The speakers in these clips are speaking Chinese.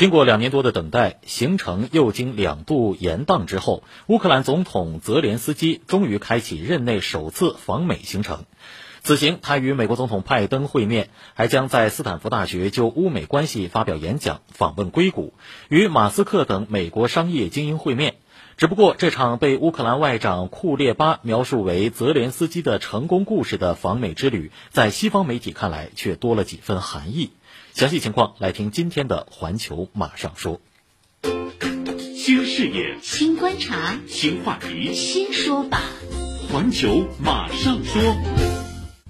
经过两年多的等待，行程又经两度延宕之后，乌克兰总统泽连斯基终于开启任内首次访美行程。此行，他与美国总统拜登会面，还将在斯坦福大学就乌美关系发表演讲，访问硅谷，与马斯克等美国商业精英会面。只不过，这场被乌克兰外长库列巴描述为泽连斯基的成功故事的访美之旅，在西方媒体看来却多了几分寒意。详细情况来听今天的《环球马上说》。新视野、新观察、新话题、新说法，《环球马上说》。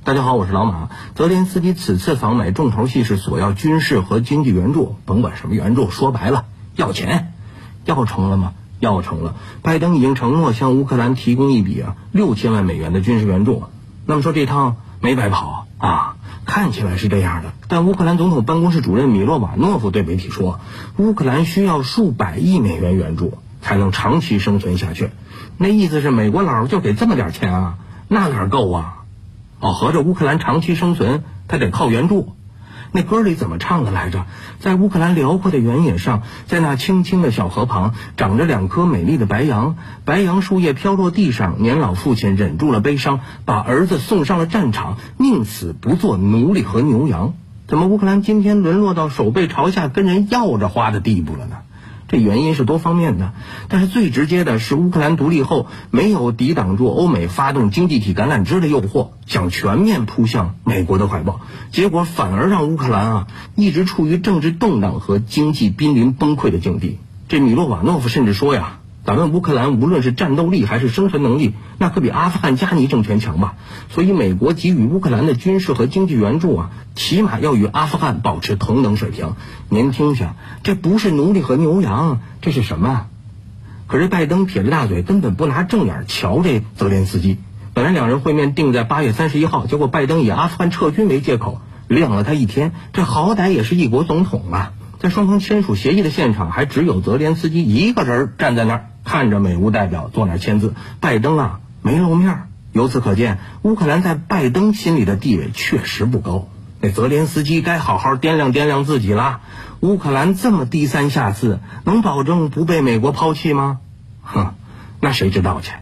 大家好，我是老马。泽连斯基此次访美重头戏是索要军事和经济援助，甭管什么援助，说白了要钱。要成了吗？要成了。拜登已经承诺向乌克兰提供一笔啊六千万美元的军事援助。那么说这趟没白跑啊。看起来是这样的，但乌克兰总统办公室主任米洛瓦诺夫对媒体说，乌克兰需要数百亿美元援助才能长期生存下去。那意思是美国佬就给这么点钱啊？那哪够啊？哦，合着乌克兰长期生存，他得靠援助。那歌里怎么唱的来着？在乌克兰辽阔的原野上，在那青青的小河旁，长着两棵美丽的白杨。白杨树叶飘落地上，年老父亲忍住了悲伤，把儿子送上了战场，宁死不做奴隶和牛羊。怎么乌克兰今天沦落到手背朝下跟人要着花的地步了呢？这原因是多方面的，但是最直接的是乌克兰独立后没有抵挡住欧美发动经济体橄榄枝的诱惑，想全面扑向美国的怀抱，结果反而让乌克兰啊一直处于政治动荡和经济濒临崩溃的境地。这米洛瓦诺夫甚至说呀。咱们乌克兰无论是战斗力还是生存能力，那可比阿富汗加尼政权强吧？所以美国给予乌克兰的军事和经济援助啊，起码要与阿富汗保持同等水平。您听听，这不是奴隶和牛羊，这是什么？可是拜登撇着大嘴，根本不拿正眼瞧这泽连斯基。本来两人会面定在八月三十一号，结果拜登以阿富汗撤军为借口，晾了他一天。这好歹也是一国总统啊！在双方签署协议的现场，还只有泽连斯基一个人站在那儿，看着美乌代表坐那儿签字。拜登啊，没露面。由此可见，乌克兰在拜登心里的地位确实不高。那泽连斯基该好好掂量掂量自己了。乌克兰这么低三下四，能保证不被美国抛弃吗？哼，那谁知道去。